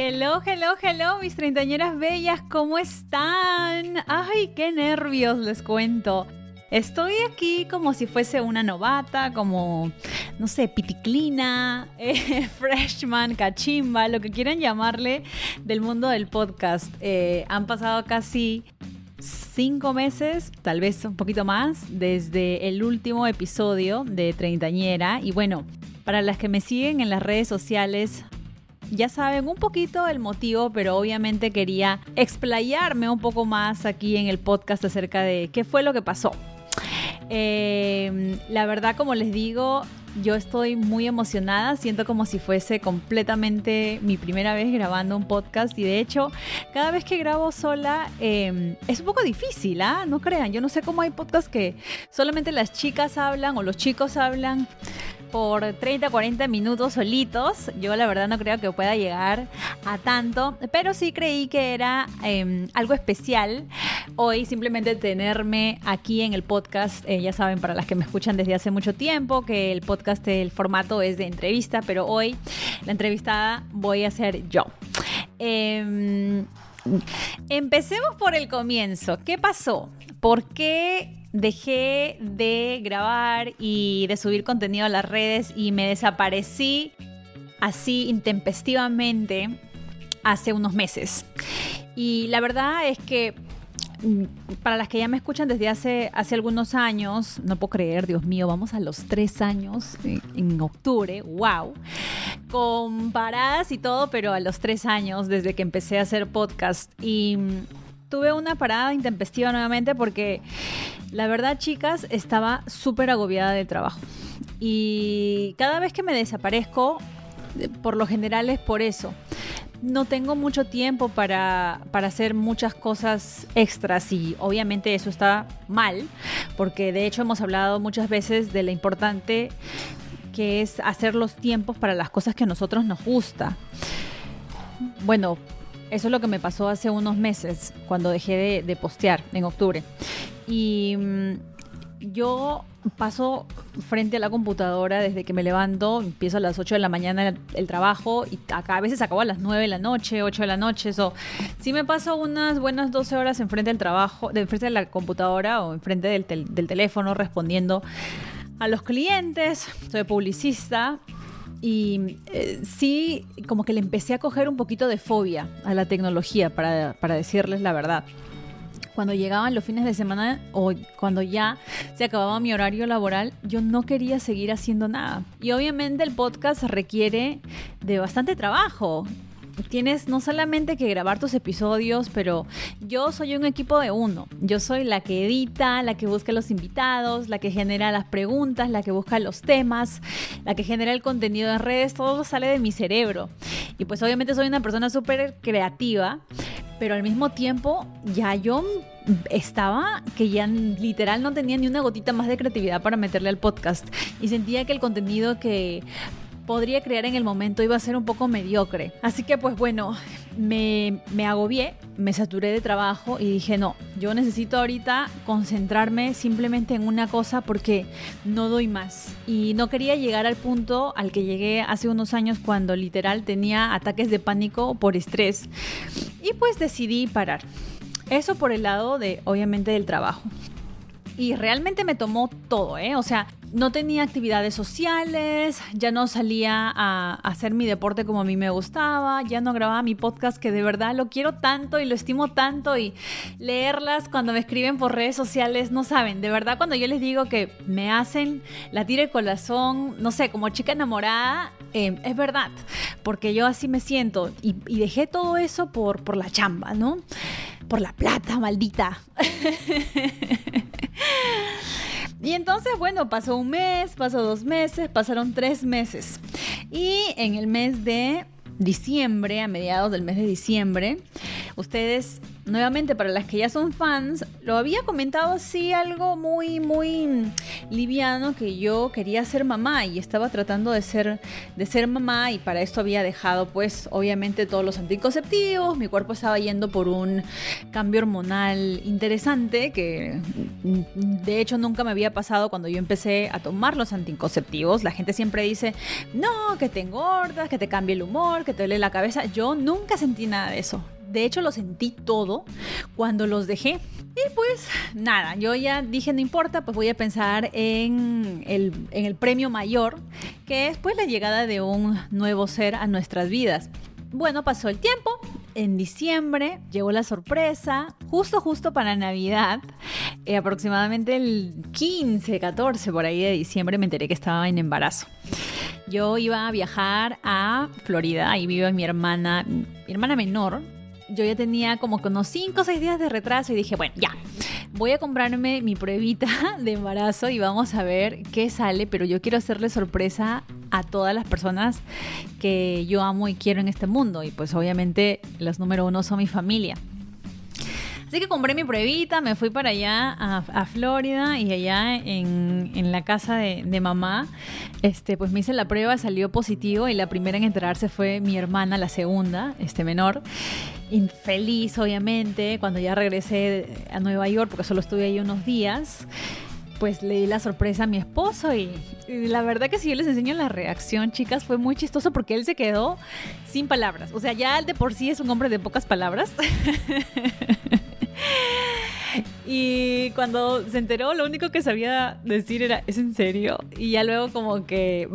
Hello, hello, hello, mis treintañeras bellas, ¿cómo están? Ay, qué nervios les cuento. Estoy aquí como si fuese una novata, como, no sé, piticlina, eh, freshman, cachimba, lo que quieran llamarle del mundo del podcast. Eh, han pasado casi cinco meses, tal vez un poquito más, desde el último episodio de Treintañera. Y bueno, para las que me siguen en las redes sociales, ya saben un poquito el motivo, pero obviamente quería explayarme un poco más aquí en el podcast acerca de qué fue lo que pasó. Eh, la verdad, como les digo, yo estoy muy emocionada, siento como si fuese completamente mi primera vez grabando un podcast y de hecho cada vez que grabo sola em, es un poco difícil, ¿ah? No crean, yo no sé cómo hay podcasts que solamente las chicas hablan o los chicos hablan por 30, 40 minutos solitos. Yo la verdad no creo que pueda llegar a tanto, pero sí creí que era em, algo especial hoy simplemente tenerme aquí en el podcast. Eh, ya saben, para las que me escuchan desde hace mucho tiempo, que el podcast, el formato es de entrevista, pero hoy la entrevistada voy a ser yo. Em, empecemos por el comienzo. ¿Qué pasó? ¿Por qué dejé de grabar y de subir contenido a las redes y me desaparecí así intempestivamente hace unos meses. Y la verdad es que mm, para las que ya me escuchan desde hace, hace algunos años, no puedo creer, Dios mío, vamos a los tres años en, en octubre, wow, con paradas y todo, pero a los tres años desde que empecé a hacer podcast. Y mm, tuve una parada intempestiva nuevamente porque la verdad, chicas, estaba súper agobiada del trabajo. Y cada vez que me desaparezco, por lo general es por eso. No tengo mucho tiempo para, para, hacer muchas cosas extras y obviamente eso está mal, porque de hecho hemos hablado muchas veces de lo importante que es hacer los tiempos para las cosas que a nosotros nos gusta. Bueno, eso es lo que me pasó hace unos meses, cuando dejé de, postear en octubre. Y mm, yo paso frente a la computadora desde que me levanto, empiezo a las 8 de la mañana el, trabajo y acá a veces acabo a las 9 de la noche, 8 de la noche, eso. Si me paso unas buenas 12 horas enfrente del trabajo, de frente de la computadora o enfrente del, del teléfono respondiendo a los clientes, soy publicista y eh, sí, como que le empecé a coger un poquito de fobia a la tecnología, para, para decirles la verdad cuando llegaban los fines de semana o cuando ya se acababa mi horario laboral, yo no quería seguir haciendo nada. Y obviamente el podcast requiere de bastante trabajo tienes no solamente que grabar tus episodios, pero yo soy un equipo de uno. Yo soy la que edita, la que busca los invitados, la que genera las preguntas, la que busca los temas, la que genera el contenido en redes, todo sale de mi cerebro. Y pues obviamente soy una persona súper creativa, pero al mismo tiempo ya yo estaba que ya literal no tenía ni una gotita más de creatividad para meterle al podcast y sentía que el contenido que podría crear en el momento iba a ser un poco mediocre. Así que pues bueno, me, agobié, me saturé de trabajo y dije, no, yo necesito ahorita concentrarme simplemente en una cosa porque no doy más. Y no quería llegar al punto al que llegué hace unos años cuando literal tenía ataques de pánico por estrés. Y pues decidí parar. Eso por el lado de, obviamente, del trabajo y realmente me tomó todo, ¿eh? O sea, no tenía actividades sociales, ya no salía a, hacer mi deporte como a mí me gustaba, ya no grababa mi podcast que de verdad lo quiero tanto y lo estimo tanto y leerlas cuando me escriben por redes sociales, no saben, de verdad cuando yo les digo que me hacen la tira el corazón, no sé, como chica enamorada, eh, es verdad, porque yo así me siento y, y dejé todo eso por, por la chamba, ¿no? Por la plata, maldita. Y entonces, bueno, pasó un mes, pasó dos meses, pasaron tres meses. Y en el mes de diciembre, a mediados del mes de diciembre, ustedes nuevamente para las que ya son fans, lo había comentado así algo muy, muy liviano que yo quería ser mamá y estaba tratando de ser, de ser mamá y para esto había dejado pues obviamente todos los anticonceptivos, mi cuerpo estaba yendo por un cambio hormonal interesante que de hecho nunca me había pasado cuando yo empecé a tomar los anticonceptivos. La gente siempre dice, no, que te engordas, que te cambie el humor, que te duele la cabeza. Yo nunca sentí nada de eso de hecho lo sentí todo cuando los dejé. Y pues nada, yo ya dije, no importa, pues voy a pensar en el, en el premio mayor, que es pues la llegada de un nuevo ser a nuestras vidas. Bueno, pasó el tiempo, en diciembre llegó la sorpresa, justo, justo para Navidad, eh, aproximadamente el 15, 14 por ahí de diciembre me enteré que estaba en embarazo. Yo iba a viajar a Florida, ahí vive mi hermana, mi hermana menor, yo ya tenía como unos 5 o 6 días de retraso y dije, bueno, ya, voy a comprarme mi pruebita de embarazo y vamos a ver qué sale, pero yo quiero hacerle sorpresa a todas las personas que yo amo y quiero en este mundo y pues obviamente los número uno son mi familia. Así que compré mi pruebita, me fui para allá a, Florida y allá en, la casa de, de, mamá, este, pues me hice la prueba, salió positivo y la primera en enterarse fue mi hermana, la segunda, este menor infeliz, obviamente, cuando ya regresé a Nueva York, porque solo estuve ahí unos días, pues le di la sorpresa a mi esposo y, la verdad que si yo les enseño la reacción, chicas, fue muy chistoso porque él se quedó sin palabras. O sea, ya él de por sí es un hombre de pocas palabras. y cuando se enteró, lo único que sabía decir era, ¿es en serio? Y ya luego como que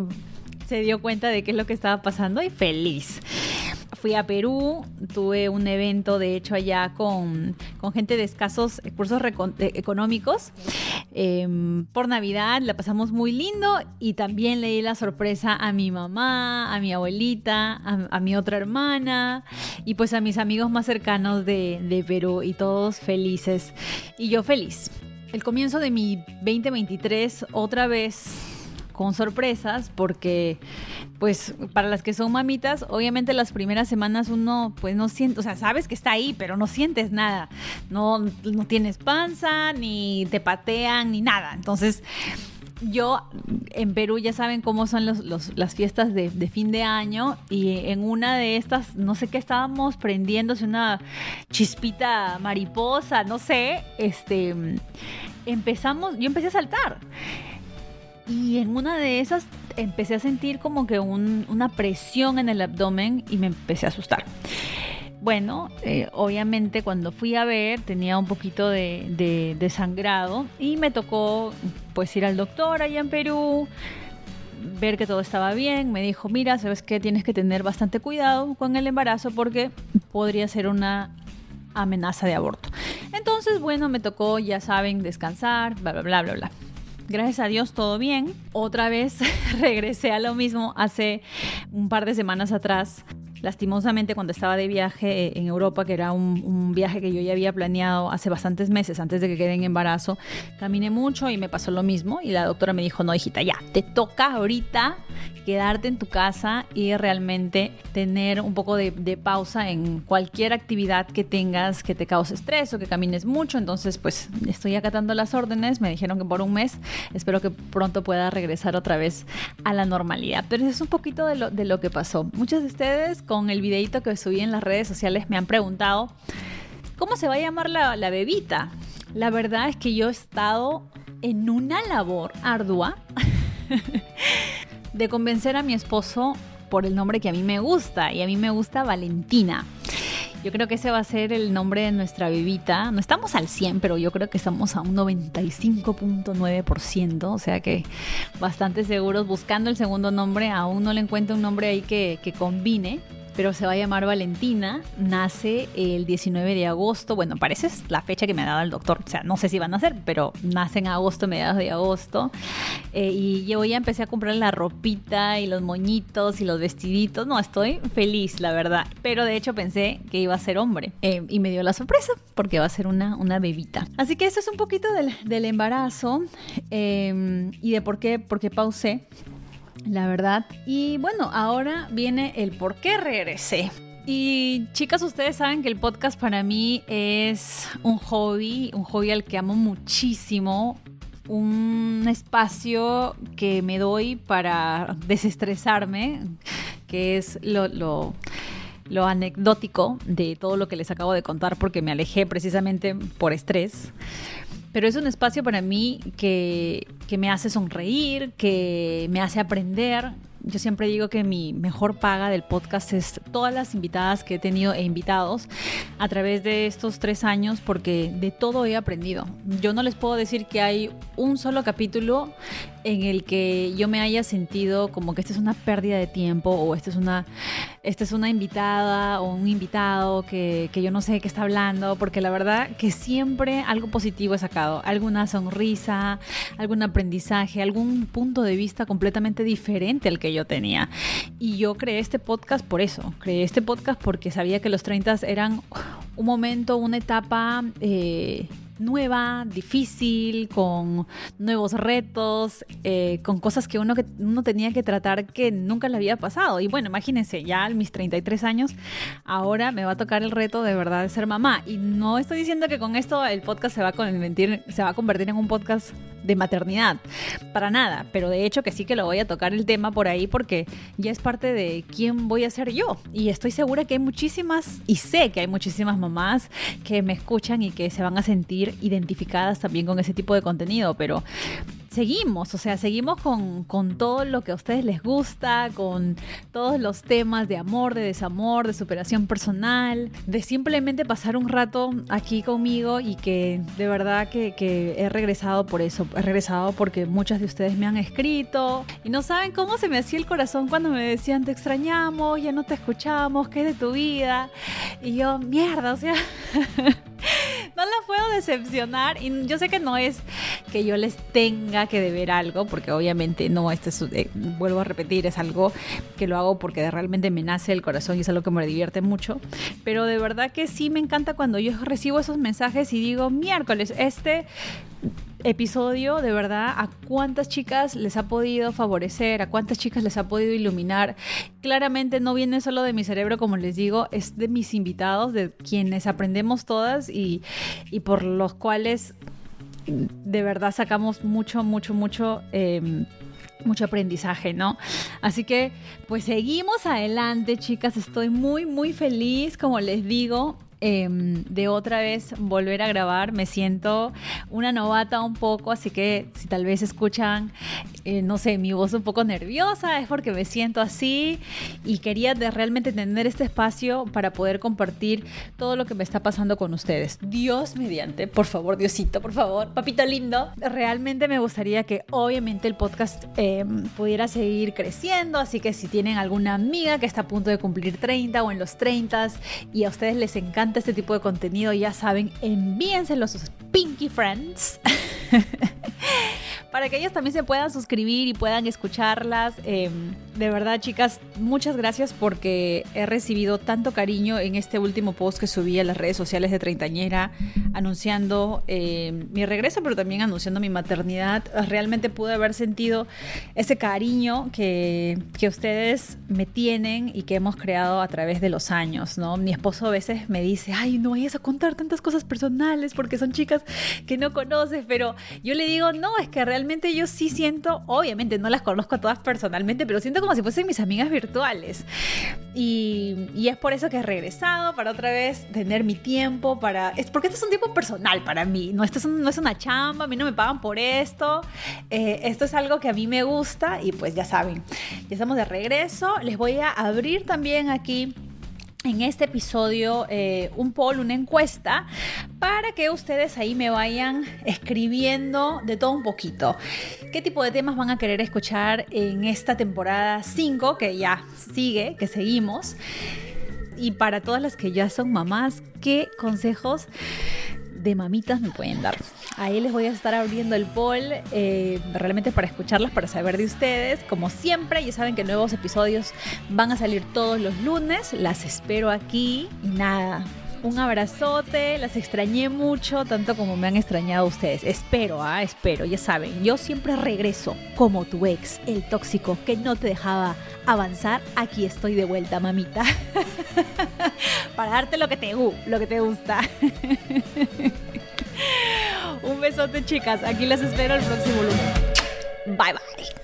se dio cuenta de qué es lo que estaba pasando y feliz fui a Perú, tuve un evento de hecho allá con, gente de escasos recursos eh, económicos. Em, por Navidad la pasamos muy lindo y también le di la sorpresa a mi mamá, a mi abuelita, a, mi otra hermana y pues a mis amigos más cercanos de, de Perú y todos felices y yo feliz. El comienzo de mi 2023 otra vez con sorpresas porque pues para las que son mamitas, obviamente las primeras semanas uno pues no siente, o sea, sabes que está ahí, pero no sientes nada. No, no tienes panza, ni te patean, ni nada. Entonces, yo en Perú ya saben cómo son las fiestas de, de, fin de año y en una de estas, no sé qué estábamos prendiéndose una chispita mariposa, no sé, este, empezamos, yo empecé a saltar. Y en una de esas empecé a sentir como que una presión en el abdomen y me empecé a asustar. Bueno, eh, obviamente cuando fui a ver tenía un poquito de, de, sangrado y me tocó pues ir al doctor allá en Perú, ver que todo estaba bien. Me dijo, mira, sabes que tienes que tener bastante cuidado con el embarazo porque podría ser una amenaza de aborto. Entonces, bueno, me tocó, ya saben, descansar, bla, bla, bla, bla, bla gracias a Dios todo bien. Otra vez regresé a lo mismo hace un par de semanas atrás lastimosamente cuando estaba de viaje en Europa, que era un, viaje que yo ya había planeado hace bastantes meses antes de que quede en embarazo, caminé mucho y me pasó lo mismo y la doctora me dijo, no, hijita, ya, te toca ahorita quedarte en tu casa y realmente tener un poco de, pausa en cualquier actividad que tengas que te cause estrés o que camines mucho. Entonces, pues estoy acatando las órdenes, me dijeron que por un mes, espero que pronto pueda regresar otra vez a la normalidad. Pero es un poquito de lo, de lo que pasó. Muchos de ustedes con el videito que subí en las redes sociales me han preguntado, ¿cómo se va a llamar la, bebita? La verdad es que yo he estado en una labor ardua de convencer a mi esposo por el nombre que a mí me gusta y a mí me gusta Valentina. Yo creo que ese va a ser el nombre de nuestra bebita. No estamos al 100, pero yo creo que estamos a un 95.9%, o sea que bastante seguros. Buscando el segundo nombre, aún no le encuentro un nombre ahí que combine pero se va a llamar Valentina. Nace el 19 de agosto. Bueno, parece la fecha que me ha dado el doctor. O sea, no sé si van a nacer, pero nace en agosto, mediados de agosto. Eh, y yo ya empecé a comprar la ropita y los moñitos y los vestiditos. No, estoy feliz, la verdad. Pero de hecho pensé que iba a ser hombre. Eh, y me dio la sorpresa porque va a ser una, una bebita. Así que eso es un poquito del, del embarazo eh, y de por qué, por qué pausé la verdad. Y bueno, ahora viene el por qué regresé. Y chicas, ustedes saben que el podcast para mí es un hobby, un hobby al que amo muchísimo, un espacio que me doy para desestresarme, que es lo, lo, lo, anecdótico de todo lo que les acabo de contar porque me alejé precisamente por estrés pero es un espacio para mí que, que me hace sonreír, que me hace aprender, yo siempre digo que mi mejor paga del podcast es todas las invitadas que he tenido e invitados a través de estos tres años porque de todo he aprendido. Yo no les puedo decir que hay un solo capítulo en el que yo me haya sentido como que esta es una pérdida de tiempo o esta es una, esta es una invitada o un invitado que, que yo no sé qué está hablando, porque la verdad que siempre algo positivo he sacado, alguna sonrisa, algún aprendizaje, algún punto de vista completamente diferente al que yo tenía. Y yo creé este podcast por eso, creé este podcast porque sabía que los 30 eran un momento, una etapa... Eh, nueva, difícil, con nuevos retos, eh, con cosas que uno, que uno tenía que tratar que nunca le había pasado. Y bueno, imagínense, ya a mis 33 años, ahora me va a tocar el reto de verdad de ser mamá. Y no estoy diciendo que con esto el podcast se va a se va a convertir en un podcast de maternidad, para nada, pero de hecho que sí que lo voy a tocar el tema por ahí porque ya es parte de quién voy a ser yo. Y estoy segura que hay muchísimas, y sé que hay muchísimas mamás que me escuchan y que se van a sentir identificadas también con ese tipo de contenido, pero seguimos, o sea, seguimos con, con, todo lo que a ustedes les gusta, con todos los temas de amor, de desamor, de superación personal, de simplemente pasar un rato aquí conmigo y que de verdad que, que he regresado por eso, he regresado porque muchas de ustedes me han escrito y no saben cómo se me hacía el corazón cuando me decían te extrañamos, ya no te escuchamos, ¿qué es de tu vida? Y yo, mierda, o sea... no la puedo decepcionar y yo sé que no es que yo les tenga que deber algo, porque obviamente no, este es, eh, vuelvo a repetir, es algo que lo hago porque realmente me nace el corazón y es algo que me divierte mucho, pero de verdad que sí me encanta cuando yo recibo esos mensajes y digo, miércoles, este episodio, de verdad, a cuántas chicas les ha podido favorecer, a cuántas chicas les ha podido iluminar. Claramente no viene solo de mi cerebro, como les digo, es de mis invitados, de quienes aprendemos todas y, y por los cuales de verdad sacamos mucho, mucho, mucho... Eh, mucho aprendizaje, ¿no? Así que pues seguimos adelante, chicas. Estoy muy, muy feliz, como les digo. Em, de otra vez volver a grabar. Me siento una novata un poco, así que si tal vez escuchan, eh, no sé, mi voz un poco nerviosa, es porque me siento así y quería realmente tener este espacio para poder compartir todo lo que me está pasando con ustedes. Dios mediante, por favor, Diosito, por favor, papito lindo. Realmente me gustaría que obviamente el podcast em, pudiera seguir creciendo, así que si tienen alguna amiga que está a punto de cumplir 30 o en los 30 y a ustedes les encanta este tipo de contenido, ya saben, envíenselo a sus Pinky Friends. para que ellos también se puedan suscribir y puedan escucharlas. Em, de verdad, chicas, muchas gracias porque he recibido tanto cariño en este último post que subí a las redes sociales de Treintañera, anunciando em, mi regreso, pero también anunciando mi maternidad. Realmente pude haber sentido ese cariño que, que ustedes me tienen y que hemos creado a través de los años, ¿no? Mi esposo a veces me dice, ay, no vayas a contar tantas cosas personales porque son chicas que no conoces, pero yo le digo, no, es que realmente yo sí siento, obviamente no las conozco a todas personalmente, pero siento como si fuesen mis amigas virtuales. Y, es por eso que he regresado, para otra vez tener mi tiempo, para... Es porque este es un tiempo personal para mí, no, esto es no es una chamba, a mí no me pagan por esto, eh, esto es algo que a mí me gusta y pues ya saben, ya estamos de regreso, les voy a abrir también aquí en este episodio eh, un poll, una encuesta, para que ustedes ahí me vayan escribiendo de todo un poquito. ¿Qué tipo de temas van a querer escuchar en esta temporada 5, que ya sigue, que seguimos? Y para todas las que ya son mamás, ¿qué consejos de mamitas me pueden dar? Ahí les voy a estar abriendo el poll eh, realmente para escucharlas, para saber de ustedes. Como siempre, ya saben que nuevos episodios van a salir todos los lunes. Las espero aquí y nada. Un abrazote, las extrañé mucho, tanto como me han extrañado ustedes. Espero, ah, espero, ya saben, yo siempre regreso como tu ex, el tóxico que no te dejaba avanzar. Aquí estoy de vuelta, mamita. Para darte lo que te, lo que te gusta. Un besote, chicas. Aquí las espero el próximo lunes. Bye bye.